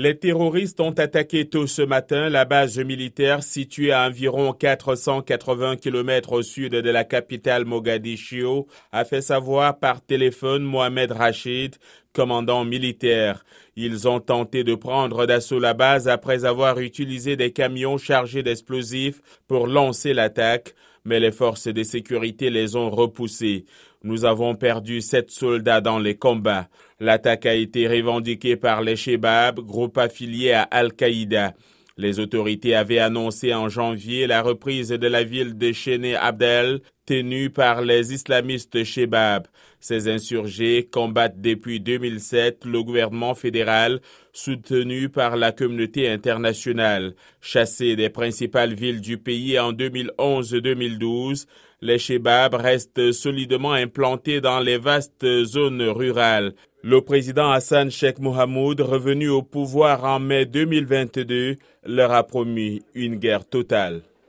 Les terroristes ont attaqué tôt ce matin la base militaire située à environ 480 km au sud de la capitale Mogadiscio, a fait savoir par téléphone Mohamed Rachid, commandant militaire. Ils ont tenté de prendre d'assaut la base après avoir utilisé des camions chargés d'explosifs pour lancer l'attaque, mais les forces de sécurité les ont repoussés. Nous avons perdu sept soldats dans les combats. L'attaque a été revendiquée par les Shebab, groupe affilié à Al-Qaïda. Les autorités avaient annoncé en janvier la reprise de la ville de Chéné Abdel, tenue par les islamistes Shebab. Ces insurgés combattent depuis 2007 le gouvernement fédéral soutenu par la communauté internationale. Chassés des principales villes du pays en 2011-2012, les Shebab restent solidement implantés dans les vastes zones rurales. Le président Hassan Sheikh Mohamoud, revenu au pouvoir en mai 2022, leur a promis une guerre totale.